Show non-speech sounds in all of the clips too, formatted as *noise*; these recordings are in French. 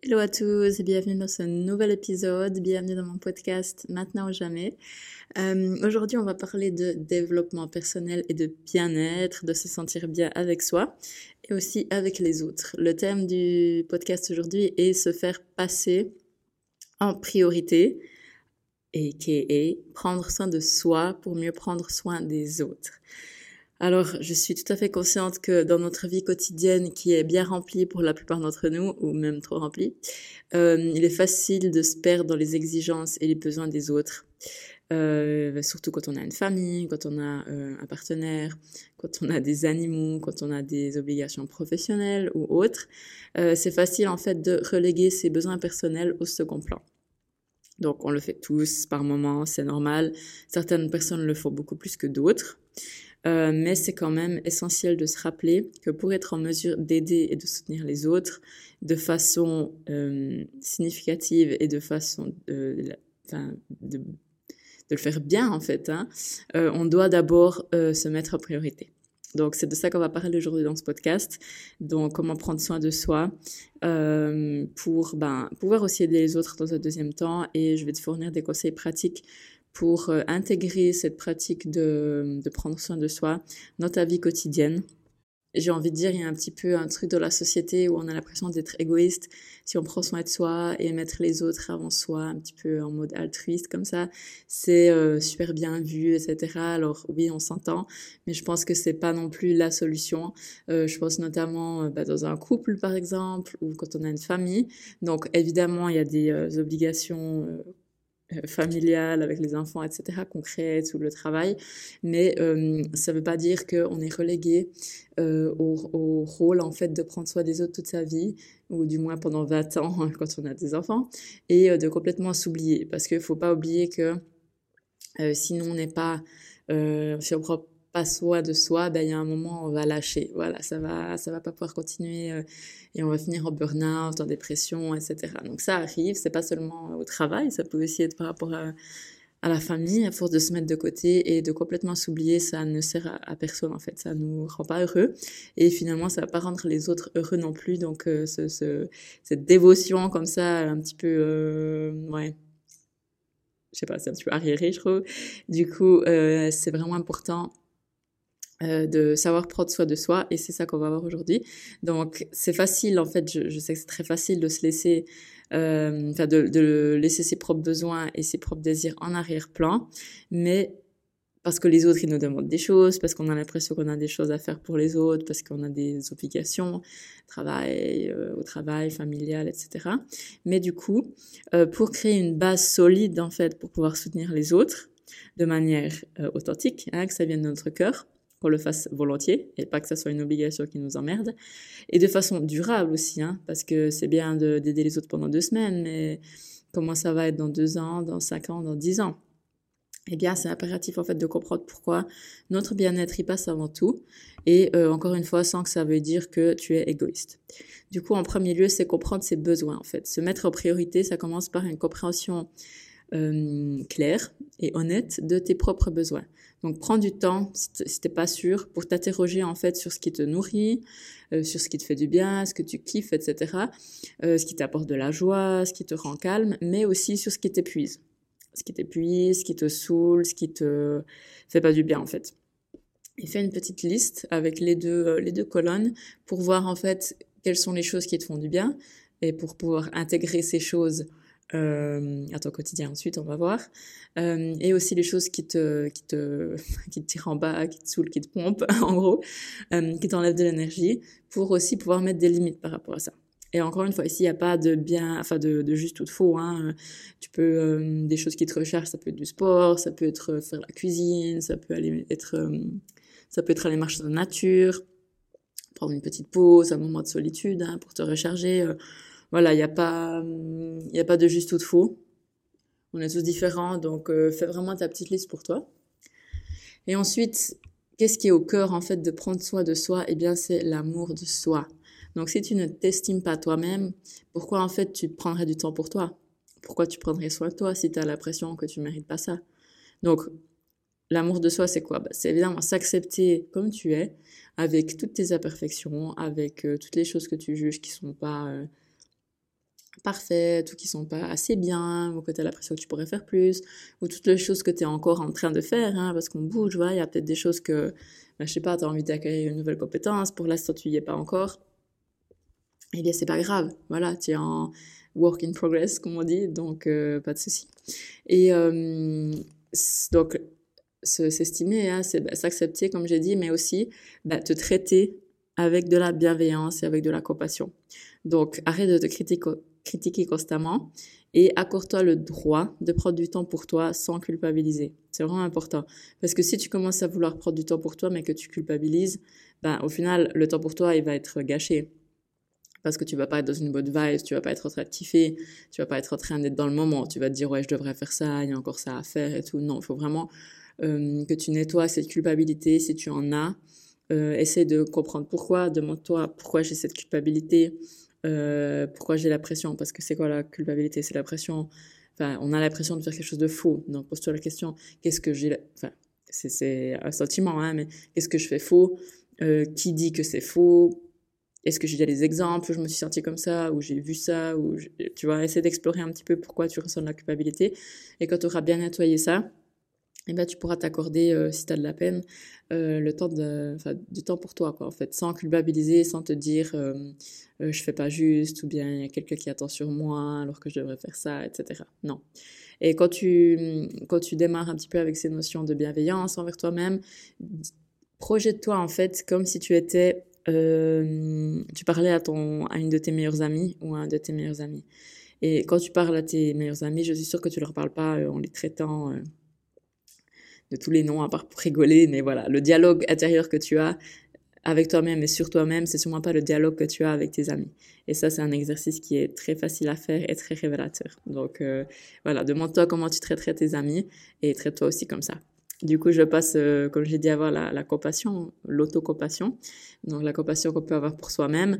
Hello à tous et bienvenue dans ce nouvel épisode, bienvenue dans mon podcast Maintenant ou jamais. Euh, Aujourd'hui on va parler de développement personnel et de bien-être, de se sentir bien avec soi et aussi avec les autres. Le thème du podcast aujourd'hui est se faire passer en priorité et prendre soin de soi pour mieux prendre soin des autres. Alors, je suis tout à fait consciente que dans notre vie quotidienne, qui est bien remplie pour la plupart d'entre nous, ou même trop remplie, euh, il est facile de se perdre dans les exigences et les besoins des autres. Euh, surtout quand on a une famille, quand on a euh, un partenaire, quand on a des animaux, quand on a des obligations professionnelles ou autres. C'est facile en fait de reléguer ses besoins personnels au second plan. Donc on le fait tous par moments, c'est normal. Certaines personnes le font beaucoup plus que d'autres. Euh, mais c'est quand même essentiel de se rappeler que pour être en mesure d'aider et de soutenir les autres de façon euh, significative et de façon enfin, de, de, le faire bien en fait, hein, euh, on doit d'abord euh, se mettre en priorité. Donc c'est de ça qu'on va parler aujourd'hui dans ce podcast. Donc comment prendre soin de soi euh, pour ben, pouvoir aussi aider les autres dans un deuxième temps. Et je vais te fournir des conseils pratiques pour euh, intégrer cette pratique de, de prendre soin de soi dans ta vie quotidienne. J'ai envie de dire, il y a un petit peu un truc de la société où on a l'impression d'être égoïste si on prend soin de soi et mettre les autres avant soi, un petit peu en mode altruiste comme ça. C'est euh, super bien vu, etc. Alors oui, on s'entend, mais je pense que c'est pas non plus la solution. Euh, je pense notamment euh, bah, dans un couple, par exemple, ou quand on a une famille. Donc évidemment, il y a des euh, obligations euh, familiale avec les enfants, etc., concrètes ou le travail. Mais euh, ça ne veut pas dire qu'on est relégué euh, au, au, rôle en fait de prendre soin des autres toute sa vie, ou du moins pendant 20 ans quand on a des enfants, et euh, de complètement s'oublier. Parce qu'il ne faut pas oublier que euh, sinon on n'est pas, si on prend pas soi de soi, ben il y a un moment on va lâcher. Voilà, ça va, ça va pas pouvoir continuer euh, et on va finir en burn-out, en dépression, etc. Donc ça arrive, c'est pas seulement au travail, ça peut aussi être par rapport à, à la famille, à force de se mettre de côté et de complètement s'oublier, ça ne sert à, personne en fait, ça nous rend pas heureux et finalement ça va pas rendre les autres heureux non plus. Donc euh, ce, ce, cette dévotion comme ça, un petit peu, euh, ouais je sais pas, c'est un petit peu arriéré, je trouve. Du coup, euh, c'est vraiment important euh, de savoir prendre soin de soi et c'est ça qu'on va voir aujourd'hui. Donc c'est facile en fait, je, sais que c'est très facile de se laisser, euh, de, laisser ses propres besoins et ses propres désirs en arrière-plan, mais parce que les autres ils nous demandent des choses, parce qu'on a l'impression qu'on a des choses à faire pour les autres, parce qu'on a des obligations, travail euh, au travail, familial, etc. Mais du coup, euh, pour créer une base solide en fait pour pouvoir soutenir les autres de manière authentique, hein, que ça vienne de notre cœur qu'on le fasse volontiers et pas que ça soit une obligation qui nous emmerde. Et de façon durable aussi, hein, parce que c'est bien d'aider les autres pendant deux semaines, mais comment ça va être dans deux ans, dans cinq ans, dans dix ans? Eh bien, c'est impératif en fait de comprendre pourquoi notre bien-être y passe avant tout, et euh, encore une fois, sans que ça veut dire que tu es égoïste. Du coup, en premier lieu, c'est comprendre ses besoins en fait. Se mettre en priorité, ça commence par une compréhension euh, claire et honnête de tes propres besoins. Donc prends du temps, si t'es pas sûr, pour t'interroger en fait sur ce qui te nourrit, euh, sur ce qui te fait du bien, ce que tu kiffes, etc. Euh, ce qui t'apporte de la joie, ce qui te rend calme, mais aussi sur ce qui t'épuise. Ce qui t'épuise, ce qui te saoule, ce qui te fait pas du bien en fait. Et fais une petite liste avec les deux, euh, les deux colonnes pour voir en fait quelles sont les choses qui te font du bien et pour pouvoir intégrer ces choses euh, à ton quotidien ensuite, on va voir, euh, et aussi les choses qui te, qui te, *laughs* qui te tirent en bas, qui te saoulent, qui te pompent, *laughs* en gros, euh, qui t'enlèvent de l'énergie, pour aussi pouvoir mettre des limites par rapport à ça. Et encore une fois, ici, il n'y a pas de bien, enfin de, juste ou de faux. Hein. Tu peux euh, des choses qui te recherchent, ça peut être du sport, ça peut être faire la cuisine, ça peut aller être, euh, ça peut être aller marcher dans la nature, prendre une petite pause, un moment de solitude hein, pour te recharger. Voilà, il n'y a pas, il a pas de juste ou de faux. On est tous différents, donc euh, fais vraiment ta petite liste pour toi. Et ensuite, qu'est-ce qui est au cœur en fait de prendre soin de soi? Eh bien, c'est l'amour de soi. Donc, si tu ne t'estimes pas toi-même, pourquoi en fait tu prendrais du temps pour toi? Pourquoi tu prendrais soin de toi si tu as l'impression que tu mérites pas ça? Donc, l'amour de soi, c'est quoi? Bah, C'est évidemment s'accepter comme tu es, avec toutes tes imperfections, avec euh, toutes les choses que tu juges qui sont pas euh, parfaites ou qui sont pas assez bien ou que tu as l'impression que tu pourrais faire plus ou toutes les choses que tu es encore en train de faire hein, parce qu'on bouge voilà il y a peut-être des choses que ben, je sais pas tu as envie d'acquérir une nouvelle compétence pour l'instant tu y es pas encore. Eh bien c'est pas grave voilà tu es en work in progress comme on dit donc euh, pas de souci. Et donc s'estimer hein, c'est ben, s'accepter comme j'ai dit mais aussi ben, te traiter avec de la bienveillance et avec de la compassion. Donc arrête de te critiquer critiquer constamment et accorde-toi le droit de prendre du temps pour toi sans culpabiliser. C'est vraiment important. Parce que si tu commences à vouloir prendre du temps pour toi mais que tu culpabilises, ben, au final, le temps pour toi, il va être gâché. Parce que tu vas pas être dans une bonne vibe, tu vas pas être en train de kiffer, tu vas pas être en train d'être dans le moment. Tu vas te dire, ouais, je devrais faire ça, il y a encore ça à faire et tout. Non, il faut vraiment euh, que tu nettoies cette culpabilité si tu en as. Euh, essaie de comprendre pourquoi, demande-toi pourquoi j'ai cette culpabilité, euh, pourquoi j'ai la pression? Parce que c'est quoi la culpabilité? C'est la pression. Enfin, on a la pression de faire quelque chose de faux. Donc, pose-toi la question qu'est-ce que j'ai. Enfin, c'est un sentiment, hein, mais qu'est-ce que je fais faux? Euh, Qui dit que c'est faux? Est-ce que j'ai déjà des exemples? Où je me suis senti comme ça, ou j'ai vu ça, ou tu vois, essayer d'explorer un petit peu pourquoi tu ressens de la culpabilité. Et quand tu auras bien nettoyé ça, eh ben, tu pourras t'accorder, euh, si tu as de la peine, euh, le temps de, du temps pour toi, quoi, en fait, sans culpabiliser, sans te dire euh, euh, je fais pas juste, ou bien il y a quelqu'un qui attend sur moi alors que je devrais faire ça, etc. Non. Et quand tu, quand tu démarres un petit peu avec ces notions de bienveillance envers toi-même, projette-toi en fait comme si tu étais, tu parlais à, ton, à une de tes meilleures amies ou à un de tes meilleurs amis. Et quand tu parles à tes meilleurs amis, je suis sûre que tu leur parles pas en les traitant de tous les noms à part pour rigoler, mais voilà, le dialogue intérieur que tu as avec toi-même et sur toi-même, c'est sûrement pas le dialogue que tu as avec tes amis. Et ça, c'est un exercice qui est très facile à faire et très révélateur. Donc euh, voilà, demande-toi comment tu traiterais tes amis et traite-toi aussi comme ça. Du coup, je passe, euh, comme j'ai dit avant, la, la compassion, l'autocompassion. Donc la compassion qu'on peut avoir pour soi-même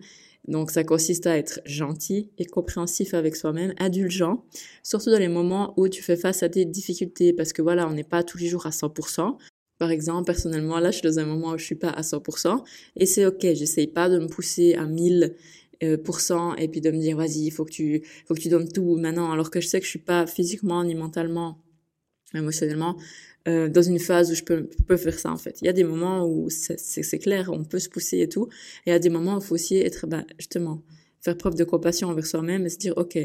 donc ça consiste à être gentil et compréhensif avec soi-même, indulgent, surtout dans les moments où tu fais face à des difficultés, parce que voilà, on n'est pas tous les jours à 100%. Par exemple, personnellement, là, je suis dans un moment où je suis pas à 100%, et c'est ok, j'essaye pas de me pousser à 1000 euh, et puis de me dire vas-y, il faut que tu faut que tu donnes tout maintenant alors que je sais que je suis pas physiquement ni mentalement émotionnellement euh, dans une phase où je peux, peux faire ça en fait. Il y a des moments où c'est clair, on peut se pousser et tout. Et a des moments où il faut aussi être, bah, justement, faire preuve de compassion envers soi-même et se dire, ok,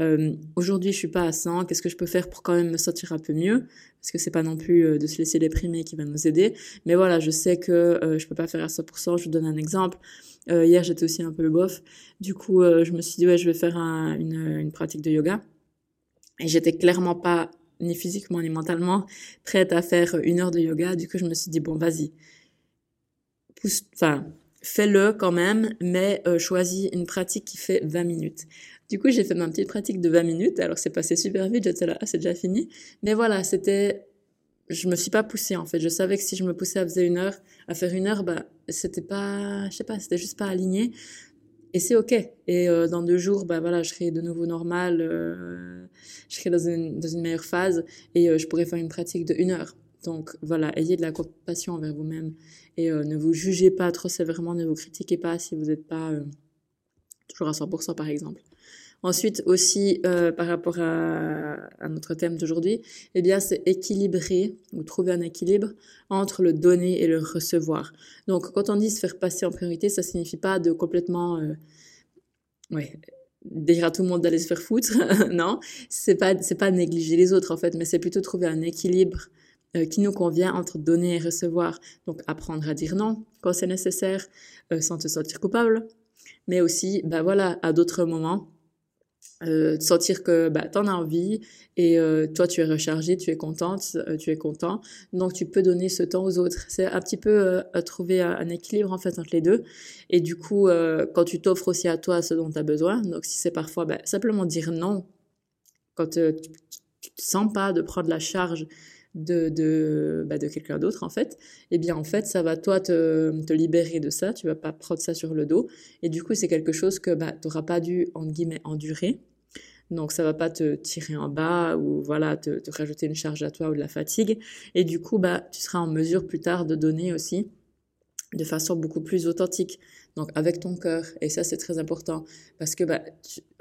euh, aujourd'hui je suis pas à 100, qu'est-ce que je peux faire pour quand même me sentir un peu mieux? Parce que c'est pas non plus euh, de se laisser déprimer qui va nous aider. Mais voilà, je sais que euh, je peux pas faire à 100%. Je vous donne un exemple. Euh, hier j'étais aussi un peu bof. Du coup, je me suis dit, ouais, je vais faire un, une, une pratique de yoga. Et j'étais clairement pas ni physiquement ni mentalement prête à faire une heure de yoga. Du coup, je me suis dit bon, vas-y, enfin, fais-le quand même, mais euh, choisis une pratique qui fait 20 minutes. Du coup, j'ai fait ma petite pratique de 20 minutes. Alors, c'est passé super vite. J'étais là, ah, c'est déjà fini. Mais voilà, c'était, je me suis pas poussée en fait. Je savais que si je me poussais à faire une heure, à faire une heure, bah, c'était pas, je sais pas, c'était juste pas aligné et c'est ok. Et euh, dans deux jours, bah voilà, je serai de nouveau normal, euh, je serai dans une, dans une meilleure phase et euh, je pourrai faire une pratique de une heure. Donc voilà, ayez de la compassion envers vous-même et ne vous jugez pas trop sévèrement, ne vous critiquez pas si vous n'êtes pas toujours à 100% par exemple. Ensuite aussi euh, par rapport à, notre thème d'aujourd'hui, eh bien c'est équilibrer ou trouver un équilibre entre le donner et le recevoir. Donc quand on dit se faire passer en priorité, ça signifie pas de complètement euh, ouais, dire à tout le monde d'aller se faire foutre, *laughs* non, c'est pas c'est pas négliger les autres en fait, mais c'est plutôt trouver un équilibre euh, qui nous convient entre donner et recevoir. Donc apprendre à dire non quand c'est nécessaire, sans te sentir coupable, mais aussi, bah voilà, à d'autres moments, euh, sentir que bah, tu en as envie et euh, toi tu es rechargé, tu es contente, euh, tu es content, donc tu peux donner ce temps aux autres. C'est un petit peu à trouver un, équilibre en fait entre les deux. Et du coup, quand tu t'offres aussi à toi ce dont tu as besoin, donc si c'est parfois bah, simplement dire non, quand tu, tu te sens pas de prendre la charge de, de, bah, de quelqu'un d'autre, en fait, eh bien, en fait, ça va, toi, te, te libérer de ça, tu vas pas prendre ça sur le dos, et du coup, c'est quelque chose que bah, tu n'auras pas dû, entre guillemets, endurer, donc ça va pas te tirer en bas ou voilà te, te, rajouter une charge à toi ou de la fatigue. Et du coup bah tu seras en mesure plus tard de donner aussi de façon beaucoup plus authentique. Donc avec ton cœur. Et ça, c'est très important. Parce que bah,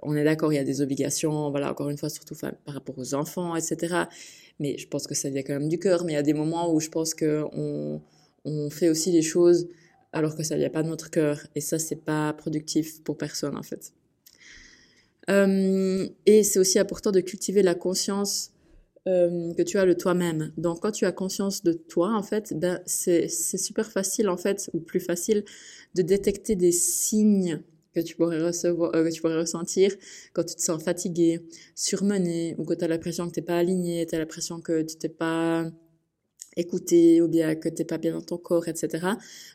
on est d'accord, il y a des obligations, voilà, encore une fois, surtout par rapport aux enfants, etc. Mais je pense que ça vient quand même du cœur. Mais il y a des moments où je pense que on, fait aussi les choses alors que ça vient pas de notre cœur. Et ça, c'est pas productif pour personne, en fait. Euh, et c'est aussi important de cultiver la conscience euh, que tu as de toi-même. Donc, quand tu as conscience de toi, en fait, ben, c'est super facile, en fait, ou plus facile, de détecter des signes que tu pourrais recevoir, euh, que tu pourrais ressentir quand tu te sens fatigué, surmené, ou que tu as l'impression que t'es pas aligné, tu l'impression que tu t'es pas écouter ou bien que t'es pas bien dans ton corps, etc.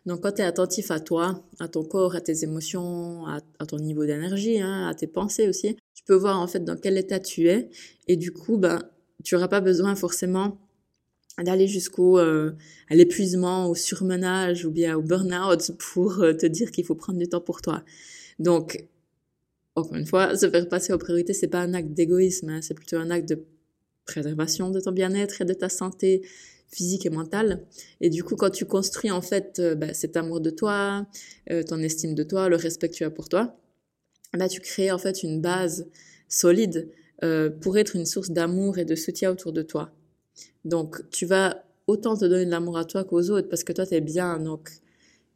Donc quand tu es attentif à toi, à ton corps, à tes émotions, à, ton niveau d'énergie, hein, à tes pensées aussi, tu peux voir en fait dans quel état tu es et du coup ben tu auras pas besoin forcément d'aller jusqu'au euh, à l'épuisement, au surmenage ou bien au burn-out pour euh, te dire qu'il faut prendre du temps pour toi. Donc encore une fois, se faire passer aux priorités, c'est pas un acte d'égoïsme, hein, c'est plutôt un acte de préservation de ton bien-être et de ta santé physique et mentale. Et du coup, quand tu construis en fait euh, bah, cet amour de toi, euh, ton estime de toi, le respect que tu as pour toi, bah, tu crées en fait une base solide pour être une source d'amour et de soutien autour de toi. Donc, tu vas autant te donner de l'amour à toi qu'aux autres parce que toi, tu es bien. Donc,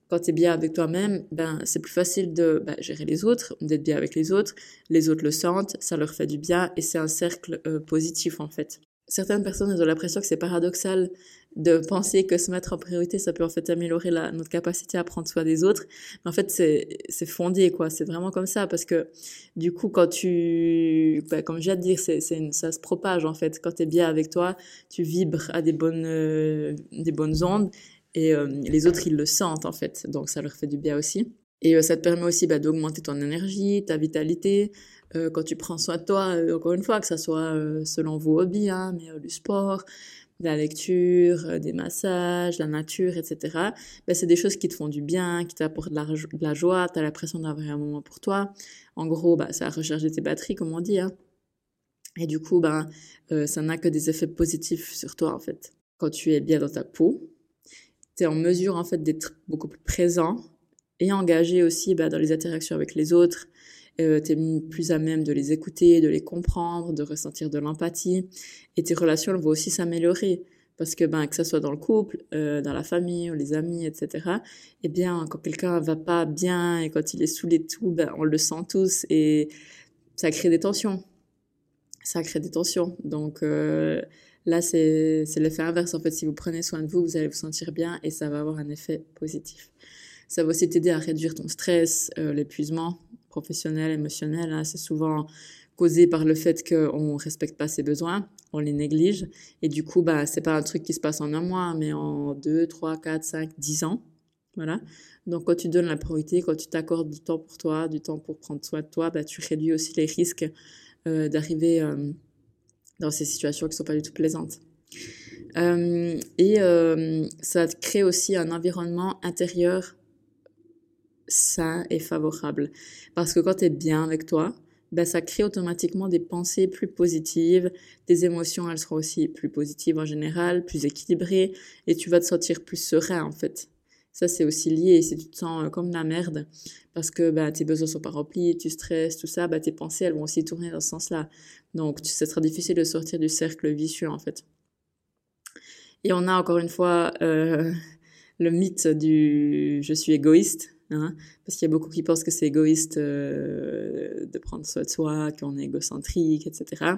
quand tu es bien avec toi-même, ben, c'est plus facile de bah, gérer les autres, d'être bien avec les autres. Les autres le sentent, ça leur fait du bien et c'est un cercle positif en fait certaines personnes ont l'impression que c'est paradoxal de penser que se mettre en priorité, ça peut en fait améliorer la, notre capacité à prendre soin des autres. Mais en fait, c'est, fondé, quoi. C'est vraiment comme ça parce que, du coup, quand tu, bah, comme je viens de dire, ça se propage, en fait. Quand tu es bien avec toi, tu vibres à des bonnes, euh, ondes et euh, les autres, ils le sentent, en fait. Donc, ça leur fait du bien aussi. Et euh, ça te permet aussi bah, d'augmenter ton énergie, ta vitalité, euh, quand tu prends soin de toi, euh, encore une fois, que ça soit selon vos hobbies, hein, mais du sport, de la lecture, des massages, la nature, etc. Ben, c'est des choses qui te font du bien, qui t'apportent de la, de la joie, tu as l'impression d'avoir un moment pour toi. En gros, bah, ça a rechargé tes batteries, comme on dit. Hein. Et du coup, ben, ça n'a que des effets positifs sur toi, en fait. Quand tu es bien dans ta peau, tu es en mesure, en fait, d'être beaucoup plus présent et engagé aussi ben, dans les interactions avec les autres, euh, tu es plus à même de les écouter, de les comprendre, de ressentir de l'empathie. Et tes relations vont aussi s'améliorer. Parce que ben, que ça soit dans le couple, euh, dans la famille, les amis, etc., eh bien, quand quelqu'un va pas bien et quand il est saoulé de tout, ben, on le sent tous et ça crée des tensions. Ça crée des tensions. Donc euh, là, c'est l'effet inverse. En fait, si vous prenez soin de vous, vous allez vous sentir bien et ça va avoir un effet positif. Ça va aussi t'aider à réduire ton stress, euh, l'épuisement, professionnel, émotionnel, hein, c'est souvent causé par le fait qu'on respecte pas ses besoins, on les néglige, et du coup, bah, c'est pas un truc qui se passe en un mois, mais en deux, trois, quatre, cinq, dix ans. Voilà. Donc, quand tu donnes la priorité, quand tu t'accordes du temps pour toi, du temps pour prendre soin de toi, bah, tu réduis aussi les risques euh, d'arriver euh, dans ces situations qui sont pas du tout plaisantes. Et ça crée aussi un environnement intérieur sain et favorable. Parce que quand tu es bien avec toi, ben, ça crée automatiquement des pensées plus positives, des émotions, elles seront aussi plus positives en général, plus équilibrées, et tu vas te sentir plus serein en fait. Ça, c'est aussi lié. Si tu te sens euh, comme la merde, parce que ben, tes besoins sont pas remplis, tu stresses, tout ça, ben, tes pensées, elles vont aussi tourner dans ce sens-là. Donc, ce sera difficile de sortir du cercle vicieux, en fait. Et on a encore une fois euh, *laughs* le mythe du je suis égoïste. Hein, parce qu'il y a beaucoup qui pensent que c'est égoïste euh, de prendre soin de soi, qu'on est égocentrique, etc.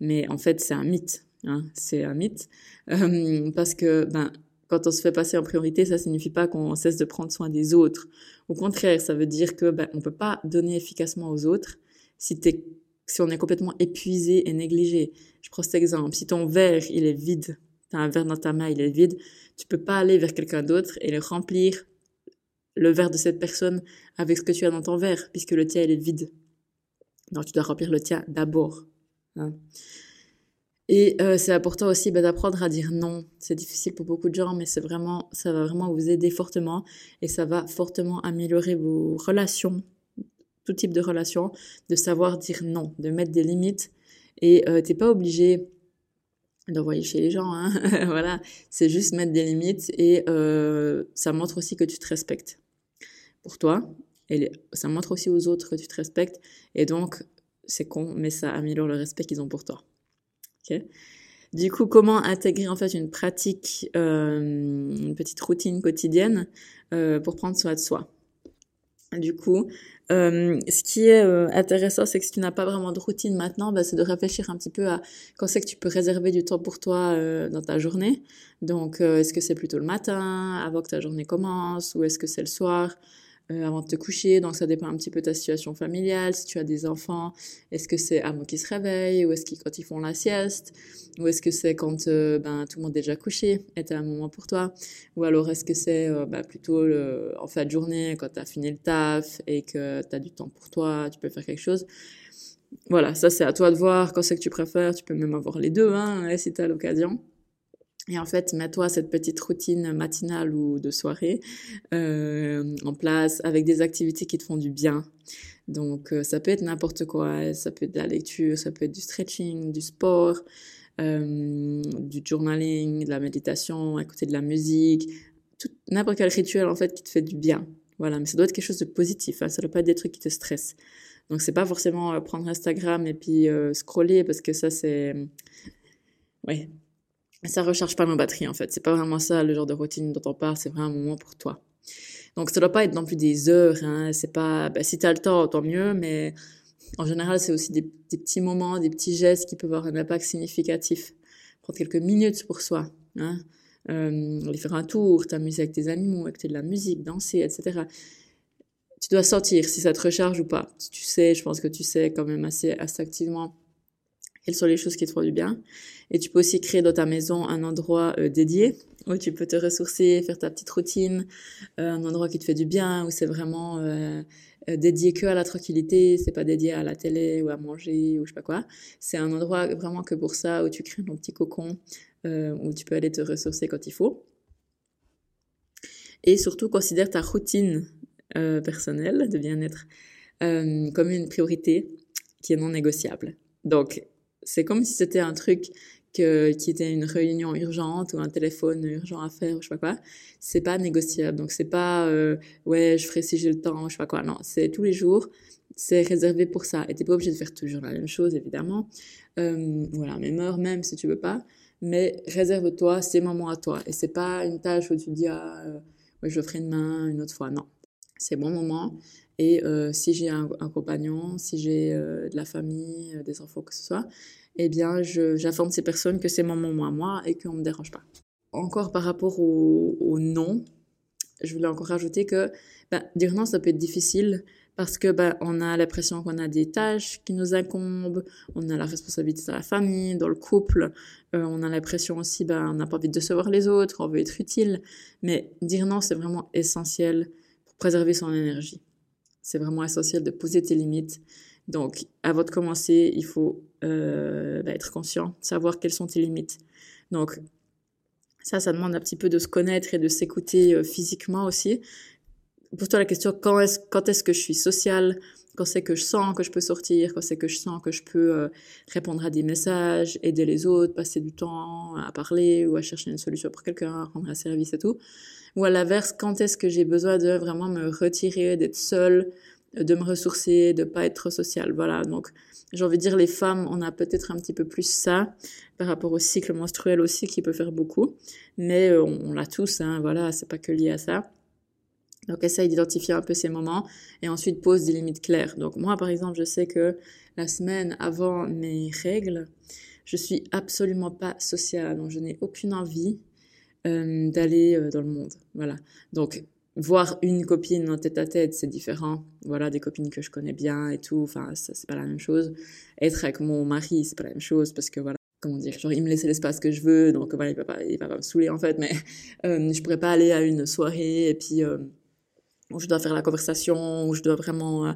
Mais en fait, c'est un mythe. Hein, c'est un mythe *laughs* euh, parce que ben quand on se fait passer en priorité, ça signifie pas qu'on cesse de prendre soin des autres. Au contraire, ça veut dire que ben on peut pas donner efficacement aux autres si on est complètement épuisé et négligé. Je prends cet exemple. Si ton verre, il est vide, t'as un verre dans ta main, il est vide, tu peux pas aller vers quelqu'un d'autre et le remplir le verre de cette personne avec ce que tu as dans ton verre, puisque le tien, il est vide. Donc, tu dois remplir le tien d'abord. Hein. Et euh, c'est important aussi bah, d'apprendre à dire non. C'est difficile pour beaucoup de gens, mais c'est vraiment, ça va vraiment vous aider fortement et ça va fortement améliorer vos relations, tout type de relations, de savoir dire non, de mettre des limites. Et euh, t'es pas obligé d'envoyer chez les gens, hein. *laughs* voilà. C'est juste mettre des limites et euh, ça montre aussi que tu te respectes pour toi Et ça montre aussi aux autres que tu te respectes. Et donc, c'est con, mais ça améliore le respect qu'ils ont pour toi. Du coup, comment intégrer en fait une pratique, euh, une petite routine quotidienne euh, pour prendre soin de soi? Du coup, euh, ce qui est intéressant, c'est que si tu n'as pas vraiment de routine maintenant, bah, c'est de réfléchir un petit peu à quand c'est que tu peux réserver du temps pour toi dans ta journée. Donc, est-ce que c'est plutôt le matin, avant que ta journée commence, ou est-ce que c'est le soir? Euh, avant de te coucher. Donc ça dépend un petit peu de ta situation familiale. Si tu as des enfants, est-ce que c'est avant qu'ils se réveillent ou est-ce que quand ils font la sieste ou est-ce que c'est quand euh, ben, tout le monde est déjà couché et tu un moment pour toi ou alors est-ce que c'est euh, ben, plutôt le, en fin de journée quand tu as fini le taf et que tu as du temps pour toi, tu peux faire quelque chose. Voilà, ça c'est à toi de voir quand c'est que tu préfères. Tu peux même avoir les deux hein, si tu as l'occasion. Et en fait, mets-toi cette petite routine matinale ou de soirée euh, en place avec des activités qui te font du bien. Donc, euh, ça peut être n'importe quoi. Ça peut être de la lecture, ça peut être du stretching, du sport, euh, du journaling, de la méditation, écouter de la musique, n'importe quel rituel en fait qui te fait du bien. Voilà, mais ça doit être quelque chose de positif. Hein. Ça doit pas être des trucs qui te stressent. Donc, c'est pas forcément prendre Instagram et puis scroller parce que ça c'est, ouais, ça recharge pas nos batteries en fait. C'est pas vraiment ça le genre de routine dont on parle, c'est vraiment un moment pour toi. Donc ça doit pas être non plus des heures, hein. c'est pas, bah, si t'as le temps, tant mieux, mais en général c'est aussi des, petits moments, des petits gestes qui peuvent avoir un impact significatif. Prendre quelques minutes pour soi, hein. Euh, aller faire un tour, t'amuser avec tes animaux, écouter de la musique, danser, etc. Tu dois sentir si ça te recharge ou pas. Tu sais, je pense que tu sais quand même assez, assez activement quelles sont les choses qui te font du bien? Et tu peux aussi créer dans ta maison un endroit euh, dédié où tu peux te ressourcer, faire ta petite routine, euh, un endroit qui te fait du bien, où c'est vraiment euh, dédié que à la tranquillité, c'est pas dédié à la télé ou à manger ou je sais pas quoi. C'est un endroit vraiment que pour ça, où tu crées ton petit cocon, où tu peux aller te ressourcer quand il faut. Et surtout, considère ta routine personnelle de bien-être comme une priorité qui est non négociable. Donc, c'est comme si c'était un truc que, qui était une réunion urgente ou un téléphone urgent à faire ou je sais pas quoi. C'est pas négociable. Donc c'est pas euh, ouais je ferai si j'ai le temps je sais pas quoi. Non, c'est tous les jours. C'est réservé pour ça. Et t'es pas obligé de faire toujours la même chose évidemment. Euh, voilà, même heure même si tu veux pas. Mais réserve-toi ces moments à toi. Et c'est pas une tâche où tu dis ah euh, ouais je le ferai demain une autre fois. Non, c'est bon moment. Et euh, si j'ai un, compagnon, si j'ai euh, de la famille, euh, des enfants, que ce soit, eh bien, j'informe ces personnes que c'est mon moment à moi et qu'on ne me dérange pas. Encore par rapport au, non, je voulais encore rajouter que ben, dire non, ça peut être difficile parce que ben, on a l'impression qu'on a des tâches qui nous incombent, on a la responsabilité dans la famille, dans le couple, on a l'impression aussi, ben, on n'a pas envie de décevoir les autres, on veut être utile. Mais dire non, c'est vraiment essentiel pour préserver son énergie. C'est vraiment essentiel de poser tes limites. Donc, avant de commencer, il faut euh, bah, être conscient, savoir quelles sont tes limites. Donc, ça, ça demande un petit peu de se connaître et de s'écouter euh, physiquement aussi. Pose-toi la question quand est-ce quand est-ce que je suis sociale, quand c'est que je sens que je peux sortir, quand c'est que je sens que je peux euh, répondre à des messages, aider les autres, passer du temps à parler ou à chercher une solution pour quelqu'un, rendre un service et tout? Ou à l'inverse, quand est-ce que j'ai besoin de vraiment me retirer, d'être seule, de me ressourcer, de pas être sociale? Voilà. Donc, j'ai envie de dire, les femmes, on a peut-être un petit peu plus ça par rapport au cycle menstruel aussi qui peut faire beaucoup. Mais euh, on, l'a tous, hein. Voilà. C'est pas que lié à ça. Donc, essaye d'identifier un peu ces moments et ensuite pose des limites claires. Donc, moi, par exemple, je sais que la semaine avant mes règles, je suis absolument pas sociale. Donc, je n'ai aucune envie euh, d'aller euh, dans le monde. Voilà. Donc, voir une copine en tête à tête, c'est différent. Voilà, des copines que je connais bien et tout. Enfin, ça, c'est pas la même chose. Être avec mon mari, c'est pas la même chose parce que voilà, comment dire, genre, il me laisse l'espace que je veux, donc voilà, il va pas, va pas me saouler en fait, mais euh, je pourrais pas aller à une soirée et puis euh, où je dois faire la conversation, où je dois vraiment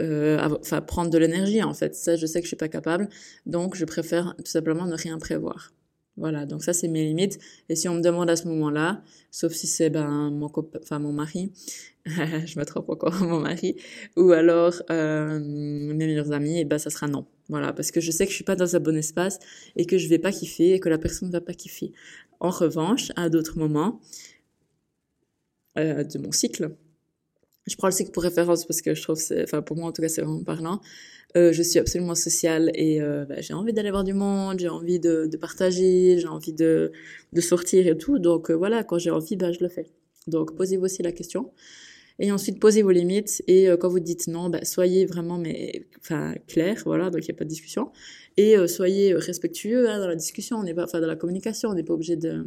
euh, enfin prendre de l'énergie en fait. Ça, je sais que je suis pas capable, donc je préfère tout simplement ne rien prévoir. Voilà, donc ça c'est mes limites. Et si on me demande à ce moment-là, sauf si c'est ben mon copain, enfin mon mari, *laughs* je me trompe encore mon mari, ou alors euh, mes meilleurs amis, et ben ça sera non. Voilà, parce que je sais que je suis pas dans un bon espace et que je vais pas kiffer et que la personne ne va pas kiffer. En revanche, à d'autres moments euh, de mon cycle, je prends le cycle pour référence parce que je trouve c'est enfin pour moi en tout cas c'est vraiment parlant. Euh, je suis absolument sociale et euh, bah, j'ai envie d'aller voir du monde j'ai envie de, de partager j'ai envie de, de sortir et tout. Donc euh, voilà quand j'ai envie bah, je le fais. Donc posez-vous aussi la question. Et ensuite posez vos limites et euh, quand vous dites non bah, soyez vraiment mais enfin clair voilà donc il n'y a pas de discussion. Et euh, soyez respectueux hein, dans la discussion. On n'est pas enfin dans la communication. On n'est pas obligé de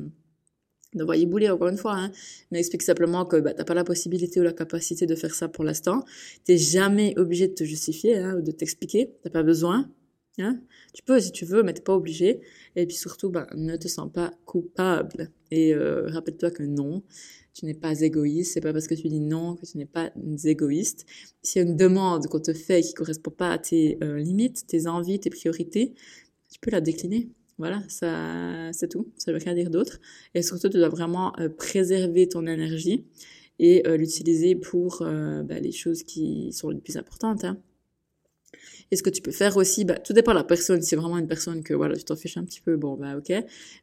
de voyer bouler encore une fois, hein, mais explique simplement que bah, t'as pas la possibilité ou la capacité de faire ça pour l'instant. T'es jamais obligé de te justifier hein, ou de t'expliquer. T'as pas besoin. Hein. Tu peux si tu veux, mais t'es pas obligé. Et puis surtout, bah, ne te sens pas coupable. Et euh, rappelle-toi que non, tu n'es pas égoïste. C'est pas parce que tu dis non que tu n'es pas égoïste. S'il y a une demande qu'on te fait qui correspond pas à tes euh, limites, tes envies, tes priorités, tu peux la décliner. Voilà, ça, c'est tout. Ça veut rien dire d'autre. Et surtout, tu dois vraiment euh, préserver ton énergie et euh, l'utiliser pour euh, bah, les choses qui sont les plus importantes. Hein. Et ce que tu peux faire aussi, bah, tout dépend de la personne. Si c'est vraiment une personne que voilà, tu t'en fiches un petit peu, bon bah ok.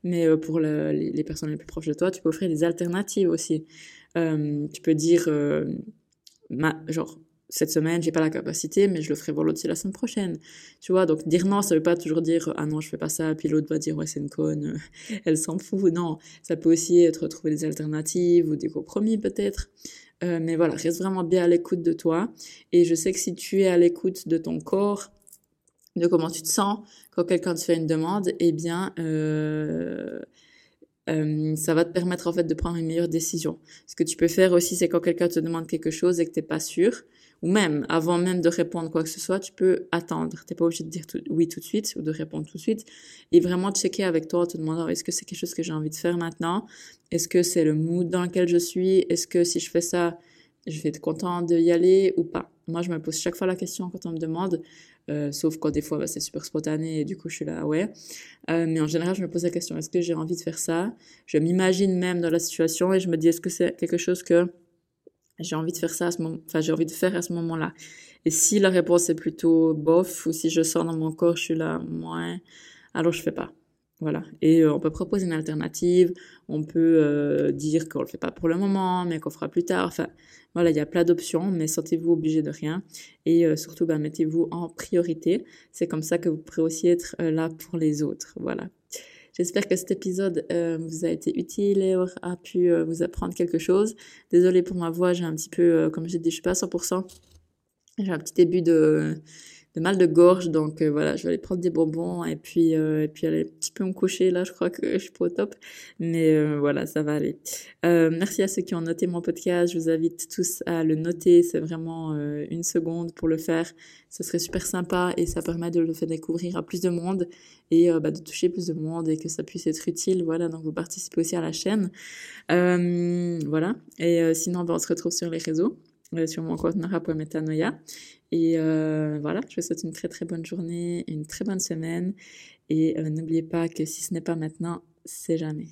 Mais pour le, les, les, personnes les plus proches de toi, tu peux offrir des alternatives aussi. tu peux dire, ma, genre, cette semaine, j'ai pas la capacité, mais je le ferai volontiers la semaine prochaine. Tu vois, donc dire non, ça veut pas toujours dire ah non, je fais pas ça, puis l'autre va dire ouais, c'est une conne, *laughs* elle s'en fout. Non, ça peut aussi être trouver des alternatives ou des compromis peut-être. Euh, mais voilà, reste vraiment bien à l'écoute de toi. Et je sais que si tu es à l'écoute de ton corps, de comment tu te sens quand quelqu'un te fait une demande, eh bien, euh, euh, ça va te permettre en fait de prendre une meilleure décision. Ce que tu peux faire aussi, c'est quand quelqu'un te demande quelque chose et que t'es pas sûr, ou même avant même de répondre quoi que ce soit, tu peux attendre. T'es pas obligé de dire oui tout de suite ou de répondre tout de suite et vraiment checker avec toi, te demander est-ce que c'est quelque chose que j'ai envie de faire maintenant? Est-ce que c'est le mood dans lequel je suis? Est-ce que si je fais ça, je vais être content d'y aller ou pas? Moi, je me pose chaque fois la question quand on me demande. Euh, sauf quand des fois bah, c'est super spontané et du coup je suis là ouais euh, mais en général je me pose la question est-ce que j'ai envie de faire ça? Je m'imagine même dans la situation et je me dis est-ce que c'est quelque chose que j'ai envie de faire ça à ce moment, enfin j'ai envie de faire à ce moment-là. Et si la réponse est plutôt bof ou si je sens dans mon corps, je suis là moins, alors je fais pas. Voilà. Et euh, on peut proposer une alternative, on peut euh, dire qu'on le fait pas pour le moment, mais qu'on fera plus tard. Enfin, voilà, il y a plein d'options, mais sentez-vous obligé de rien. Et euh, surtout, bah, mettez-vous en priorité. C'est comme ça que vous pourrez aussi être là pour les autres. Voilà. J'espère que cet épisode euh, vous a été utile et a pu euh, vous apprendre quelque chose. Désolée pour ma voix, j'ai un petit peu, euh, comme j'ai dit, je suis pas à 100%. J'ai un petit début de, de mal de gorge, donc euh, voilà, je vais aller prendre des bonbons et puis euh, et puis aller un petit peu me coucher. Là, je crois que je suis pas au top, mais euh, voilà, ça va aller. merci à ceux qui ont noté mon podcast. Je vous invite tous à le noter. C'est vraiment une seconde pour le faire. Ce serait super sympa et ça permet de le faire découvrir à plus de monde et bah, de toucher plus de monde et que ça puisse être utile. Voilà, donc vous participez aussi à la chaîne. voilà. Et sinon, bah, on se retrouve sur les réseaux sur mon compte Nara.metanoia. Et euh, voilà, je vous souhaite une très très bonne journée, une très bonne semaine. Et euh, n'oubliez pas que si ce n'est pas maintenant, c'est jamais.